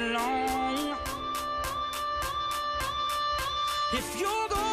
long. If you're going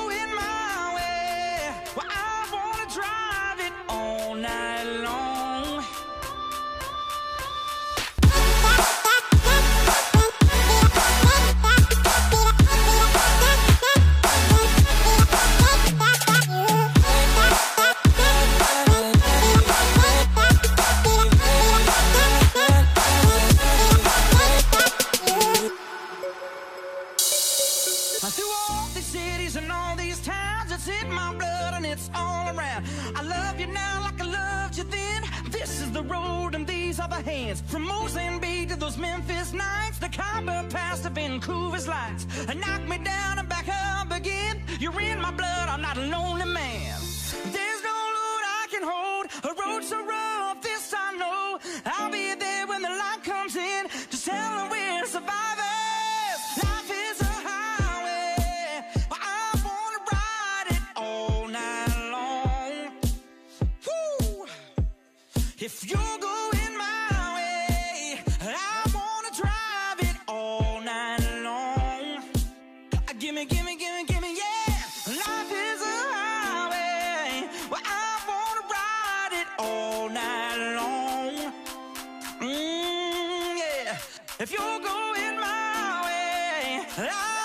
Through all these cities and all these towns, it's in my blood and it's all around. I love you now like I loved you then. This is the road and these are the hands. From Mozambique to those Memphis nights, the Khyber Pass to Vancouver's lights. And knock me down and back up again. You're in my blood, I'm not a lonely man. If you're going my way, I wanna drive it all night long. Uh, gimme, gimme, gimme, gimme, yeah. Life is a highway. Well, I wanna ride it all night long. Mmm, yeah. If you're going my way, I